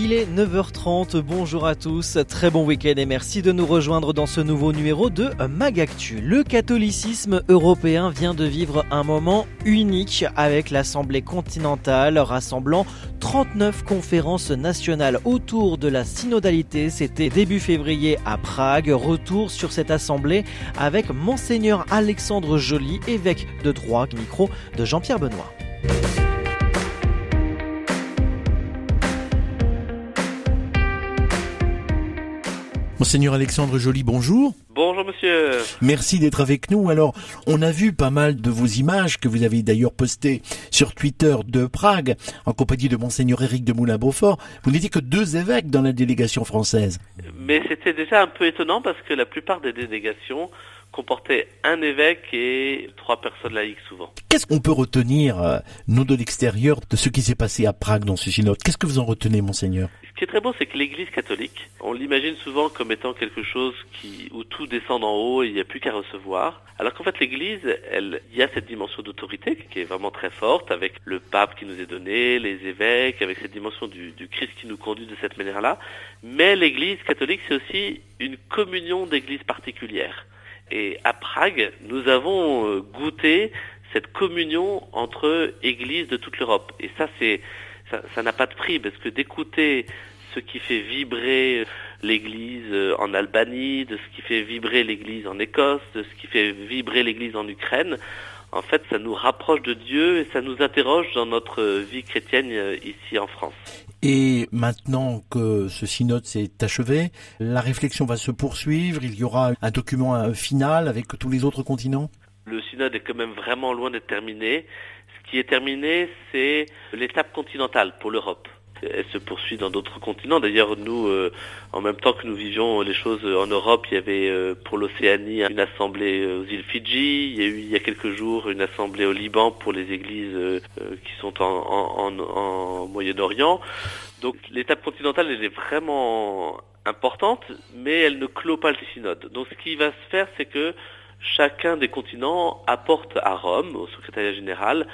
Il est 9h30, bonjour à tous, très bon week-end et merci de nous rejoindre dans ce nouveau numéro de Magactu. Le catholicisme européen vient de vivre un moment unique avec l'Assemblée continentale rassemblant 39 conférences nationales autour de la synodalité. C'était début février à Prague. Retour sur cette assemblée avec Monseigneur Alexandre Joly, évêque de Troyes, micro de Jean-Pierre Benoît. Monseigneur Alexandre Joly, bonjour. Bonjour monsieur. Merci d'être avec nous. Alors, on a vu pas mal de vos images que vous avez d'ailleurs postées sur Twitter de Prague en compagnie de Monseigneur Éric de Moulin-Beaufort. Vous n'étiez que deux évêques dans la délégation française. Mais c'était déjà un peu étonnant parce que la plupart des délégations comportaient un évêque et trois personnes laïques souvent. Qu'est-ce qu'on peut retenir, euh, nous de l'extérieur, de ce qui s'est passé à Prague dans ce synode Qu'est-ce que vous en retenez, Monseigneur? Ce qui est très beau, c'est que l'Église catholique, on l'imagine souvent comme étant quelque chose qui, où tout descend d'en haut et il n'y a plus qu'à recevoir. Alors qu'en fait, l'Église, elle, il y a cette dimension d'autorité qui est vraiment très forte avec le pape qui nous est donné, les évêques, avec cette dimension du, du Christ qui nous conduit de cette manière-là. Mais l'Église catholique, c'est aussi une communion d'églises particulières. Et à Prague, nous avons euh, goûté cette communion entre églises de toute l'Europe. Et ça, c'est ça n'a pas de prix parce que d'écouter ce qui fait vibrer l'Église euh, en Albanie, de ce qui fait vibrer l'Église en Écosse, de ce qui fait vibrer l'Église en Ukraine, en fait, ça nous rapproche de Dieu et ça nous interroge dans notre vie chrétienne euh, ici en France. Et maintenant que ce synode s'est achevé, la réflexion va se poursuivre, il y aura un document final avec tous les autres continents? Le synode est quand même vraiment loin d'être terminé. Ce qui est terminé, c'est l'étape continentale pour l'Europe elle se poursuit dans d'autres continents. D'ailleurs, nous, euh, en même temps que nous vivions les choses en Europe, il y avait euh, pour l'Océanie une assemblée aux îles Fidji. Il y a eu il y a quelques jours une assemblée au Liban pour les églises euh, qui sont en, en, en Moyen-Orient. Donc l'étape continentale, elle est vraiment importante, mais elle ne clôt pas le synode. Donc ce qui va se faire, c'est que chacun des continents apporte à Rome, au secrétariat général,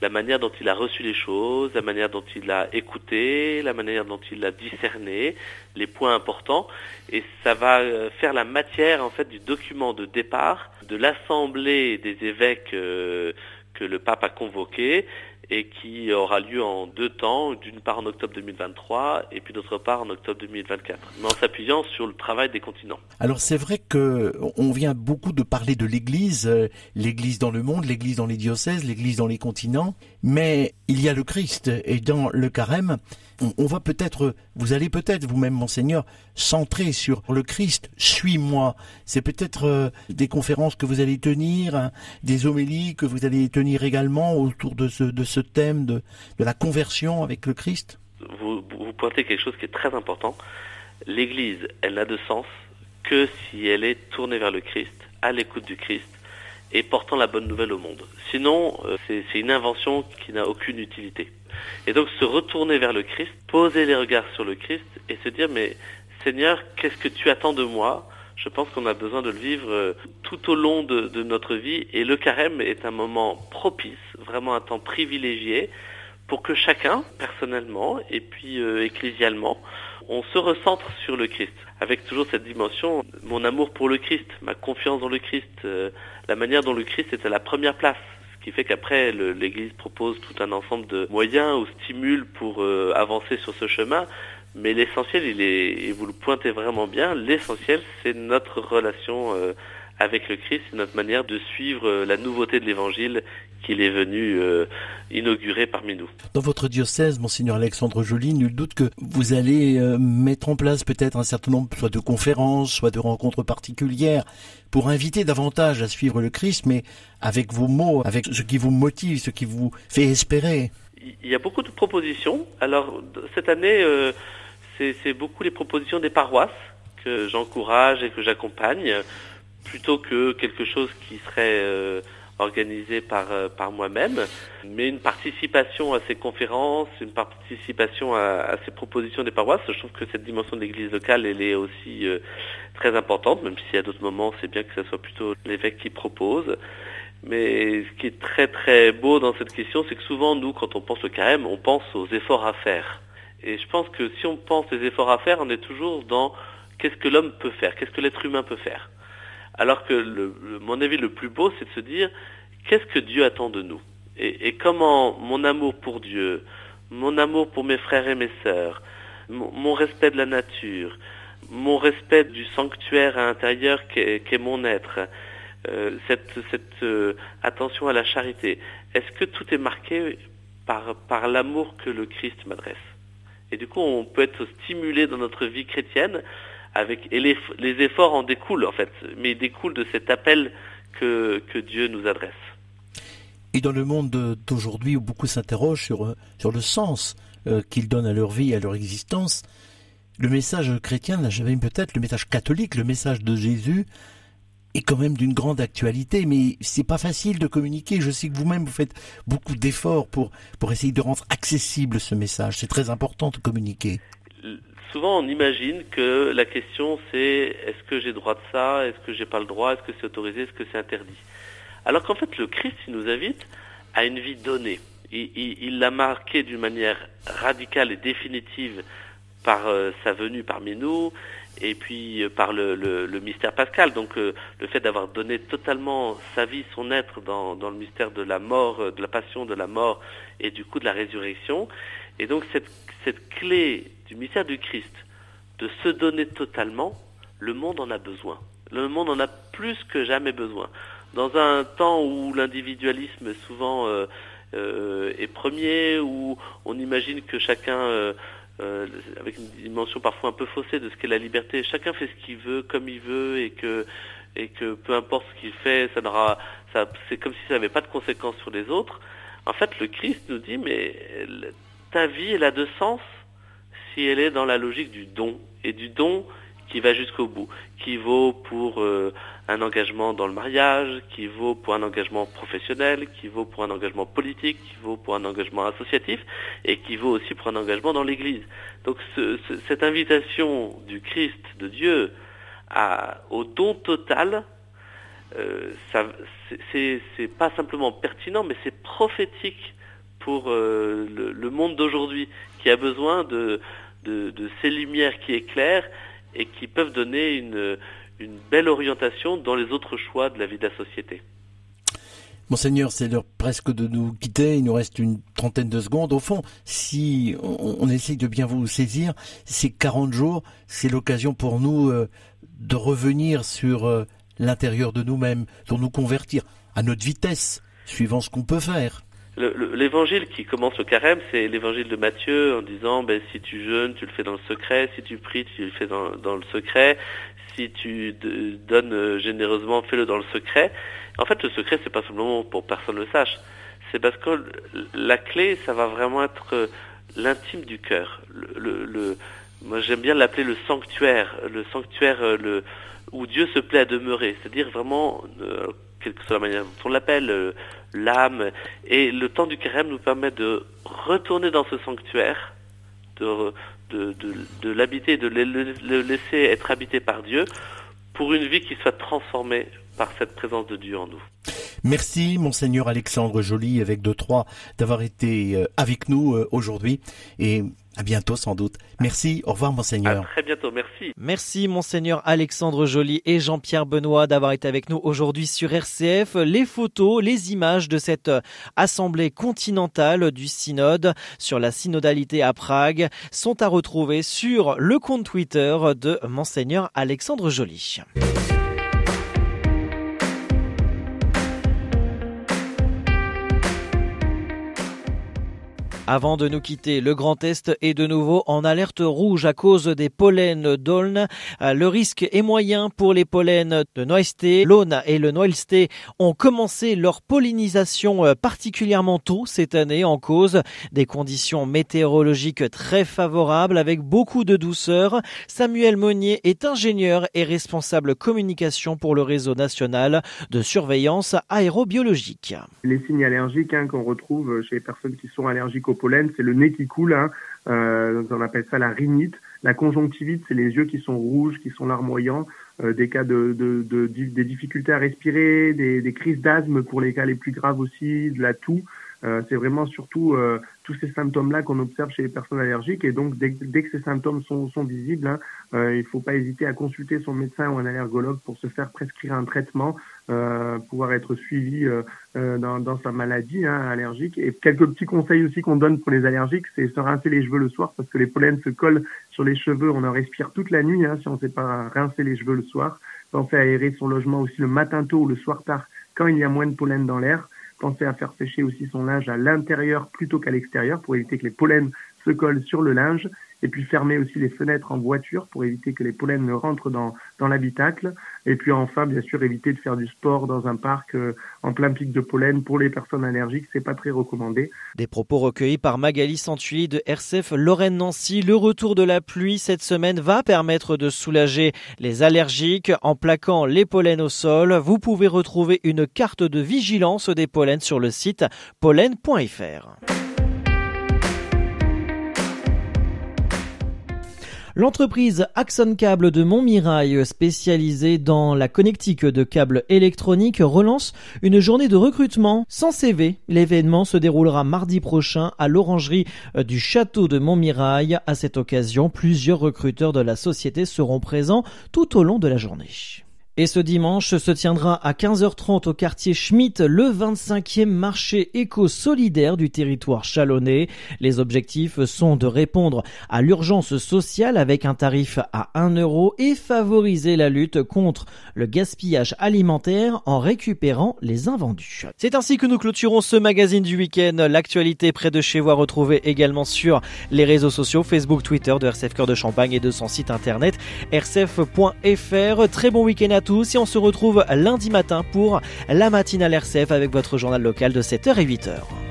la manière dont il a reçu les choses, la manière dont il a écouté, la manière dont il a discerné, les points importants, et ça va faire la matière en fait du document de départ de l'assemblée des évêques euh, que le pape a convoqué et qui aura lieu en deux temps, d'une part en octobre 2023 et puis d'autre part en octobre 2024, mais en s'appuyant sur le travail des continents. Alors c'est vrai que on vient beaucoup de parler de l'Église, euh, l'Église dans le monde, l'Église dans les diocèses, l'Église dans les continents, mais il y a le Christ et dans le carême, on, va peut-être, vous allez peut-être vous-même, monseigneur, centrer sur le Christ. Suis-moi. C'est peut-être euh, des conférences que vous allez tenir, hein, des homélies que vous allez tenir également autour de ce, de ce thème de, de la conversion avec le Christ. Vous, vous pointez quelque chose qui est très important. L'Église, elle n'a de sens que si elle est tournée vers le Christ, à l'écoute du Christ et portant la bonne nouvelle au monde. Sinon, euh, c'est une invention qui n'a aucune utilité. Et donc se retourner vers le Christ, poser les regards sur le Christ et se dire mais Seigneur, qu'est-ce que tu attends de moi Je pense qu'on a besoin de le vivre euh, tout au long de, notre vie. Et le carême est un moment propice, vraiment un temps privilégié pour que chacun, personnellement et puis euh, ecclésialement, on se recentre sur le Christ, avec toujours cette dimension, mon amour pour le Christ, ma confiance dans le Christ, euh, la manière dont le Christ est à la première place. Ce qui fait qu'après l'Église propose tout un ensemble de moyens ou stimule pour avancer sur ce chemin. Mais l'essentiel, il est, et vous le pointez vraiment bien, l'essentiel, c'est notre relation euh, avec le Christ, c'est notre manière de suivre euh, la nouveauté de l'Évangile qu'il est venu euh, inaugurer parmi nous. Dans votre diocèse, monseigneur Alexandre Joly, nul doute que vous allez mettre en place peut-être un certain nombre soit de conférences, soit de rencontres particulières pour inviter davantage à suivre le Christ, mais avec vos mots, avec ce qui vous motive, ce qui vous fait espérer. Il y a beaucoup de propositions. Alors cette année, c'est beaucoup les propositions des paroisses que j'encourage et que j'accompagne plutôt que quelque chose qui serait euh, organisé par, euh, par moi-même, mais une participation à ces conférences, une participation à, ces propositions des paroisses. Je trouve que cette dimension de l'Église locale, elle est aussi euh, très importante, même si à d'autres moments, c'est bien que ce soit plutôt l'évêque qui propose. Mais ce qui est très très beau dans cette question, c'est que souvent, nous, quand on pense au carême, on pense aux efforts à faire. Et je pense que si on pense les efforts à faire, on est toujours dans qu'est-ce que l'homme peut faire, qu'est-ce que l'être humain peut faire. Alors que le, mon avis le plus beau, c'est de se dire qu'est-ce que Dieu attend de nous? Et, comment mon amour pour Dieu, mon amour pour mes frères et mes sœurs, mon, respect de la nature, mon respect du sanctuaire à l'intérieur qu'est mon être, euh, cette, euh, attention à la charité, est-ce que tout est marqué par l'amour que le Christ m'adresse? Et du coup, on peut être stimulé dans notre vie chrétienne avec et les, efforts en découlent en fait, mais ils découlent de cet appel que, que Dieu nous adresse. Et dans le monde d'aujourd'hui où beaucoup s'interrogent sur, sur le sens euh, qu'ils donnent à leur vie, à leur existence, le message chrétien, j'avais peut-être le message catholique, le message de Jésus, est quand même d'une grande actualité, mais c'est pas facile de communiquer. Je sais que vous-même vous faites beaucoup d'efforts pour pour essayer de rendre accessible ce message. C'est très important de communiquer souvent on imagine que la question c'est est-ce que j'ai droit de ça, est-ce que j'ai pas le droit, est-ce que c'est autorisé, est-ce que c'est interdit? Alors qu'en fait le Christ il nous invite à une vie donnée. Il l'a marqué d'une manière radicale et définitive par euh, sa venue parmi nous et puis euh, par le, mystère pascal. Donc euh, le fait d'avoir donné totalement sa vie, son être dans, le mystère de la mort, de la passion, de la mort et du coup de la résurrection. Et donc cette, clé du mystère du Christ, de se donner totalement, le monde en a besoin. Le monde en a plus que jamais besoin. Dans un temps où l'individualisme souvent est premier, où on imagine que chacun, avec une dimension parfois un peu faussée de ce qu'est la liberté, chacun fait ce qu'il veut, comme il veut, et que et que peu importe ce qu'il fait, ça n'aura, ça, c'est comme si ça n'avait pas de conséquences sur les autres. En fait, le Christ nous dit, mais ta vie, elle a de sens si elle est dans la logique du don, et du don qui va jusqu'au bout, qui vaut pour euh, un engagement dans le mariage, qui vaut pour un engagement professionnel, qui vaut pour un engagement politique, qui vaut pour un engagement associatif, et qui vaut aussi pour un engagement dans l'Église. Donc cette invitation du Christ, de Dieu, au don total, euh, c'est pas simplement pertinent, mais c'est prophétique pour euh, le, monde d'aujourd'hui qui a besoin de, ces lumières qui éclairent et qui peuvent donner une, belle orientation dans les autres choix de la vie de la société. Monseigneur, c'est l'heure presque de nous quitter. Il nous reste une trentaine de secondes. Au fond, si on, essaye de bien vous saisir, ces 40 jours, c'est l'occasion pour nous euh, de revenir sur euh, l'intérieur de nous-mêmes, de nous convertir à notre vitesse, suivant ce qu'on peut faire l'évangile qui commence au carême, c'est l'évangile de Matthieu en disant ben, si tu jeûnes, tu le fais dans le secret, si tu pries, tu le fais dans, le secret, si tu donnes euh, généreusement, fais-le dans le secret. En fait, le secret, c'est pas simplement pour personne le sache. C'est parce que la clé, ça va vraiment être euh, l'intime du cœur. Moi, j'aime bien l'appeler le sanctuaire, le sanctuaire euh, où Dieu se plaît à demeurer. C'est-à-dire vraiment, quelle que soit la manière dont on l'appelle, l'âme. Et le temps du carême nous permet de retourner dans ce sanctuaire, de, de, de, l'habiter, de le laisser être habité par Dieu, pour une vie qui soit transformée par cette présence de Dieu en nous. Merci, Monseigneur Alexandre Joly, avec de Troyes, d'avoir été euh, avec nous euh, aujourd'hui. Et à bientôt sans doute. Merci, au revoir monseigneur. À très bientôt, merci. Merci monseigneur Alexandre Joly et Jean-Pierre Benoît d'avoir été avec nous aujourd'hui sur RCF. Les photos, les images de cette assemblée continentale du synode sur la synodalité à Prague sont à retrouver sur le compte Twitter de monseigneur Alexandre Joly. Avant de nous quitter, le Grand Est est de nouveau en alerte rouge à cause des pollens d'Aulne. Euh, le risque est moyen pour les pollens de Noisté. L'Aune et le Noëlsté ont commencé leur pollinisation euh, particulièrement tôt cette année en cause des conditions météorologiques très favorables avec beaucoup de douceur. Samuel Monnier est ingénieur et responsable communication pour le réseau national de surveillance aérobiologique. Les signes allergiques hein, qu'on retrouve chez les personnes qui sont allergiques c'est le nez qui coule, hein, euh, on appelle ça la rhinite. La conjonctivite, c'est les yeux qui sont rouges, qui sont larmoyants, euh, des cas de, des difficultés à respirer, des, des crises d'asthme pour les cas les plus graves aussi, de la toux. Euh, c'est vraiment surtout euh, tous ces symptômes-là qu'on observe chez les personnes allergiques. Et donc, dès, dès que ces symptômes sont, sont visibles, hein, euh, il ne faut pas hésiter à consulter son médecin ou un allergologue pour se faire prescrire un traitement, euh, pouvoir être suivi dans, dans, sa maladie hein, allergique. Et quelques petits conseils aussi qu'on donne pour les allergiques, c'est se rincer les cheveux le soir parce que les pollens se collent sur les cheveux. On en respire toute la nuit hein, si on ne sait pas rincer les cheveux le soir. Penser à aérer son logement aussi le matin tôt ou le soir tard quand il y a moins de pollen dans l'air. Pensez à faire sécher aussi son linge à l'intérieur plutôt qu'à l'extérieur pour éviter que les pollens se collent sur le linge et puis fermer aussi les fenêtres en voiture pour éviter que les pollens ne rentrent dans, dans l'habitacle. Et puis enfin, bien sûr, éviter de faire du sport dans un parc euh, en plein pic de pollen pour les personnes allergiques, c'est pas très recommandé. Des propos recueillis par Magali Santulli de RCF Lorraine Nancy. Le retour de la pluie cette semaine va permettre de soulager les allergiques en plaquant les pollens au sol. Vous pouvez retrouver une carte de vigilance des pollens sur le site pollen.fr. L'entreprise Axon Cable de Montmirail, spécialisée dans la connectique de câbles électroniques, relance une journée de recrutement sans CV. L'événement se déroulera mardi prochain à l'orangerie du château de Montmirail. À cette occasion, plusieurs recruteurs de la société seront présents tout au long de la journée. Et ce dimanche se tiendra à 15h30 au quartier Schmitt le 25e marché éco-solidaire du territoire chalonnais. Les objectifs sont de répondre à l'urgence sociale avec un tarif à 1 euro et favoriser la lutte contre le gaspillage alimentaire en récupérant les invendus. C'est ainsi que nous clôturons ce magazine du week-end. L'actualité près de chez vous à retrouver également sur les réseaux sociaux Facebook, Twitter de RCF Cœur de Champagne et de son site internet rcf.fr. Très bon week-end à tous tous et on se retrouve lundi matin pour la matinale RCF avec votre journal local de 7h et 8h.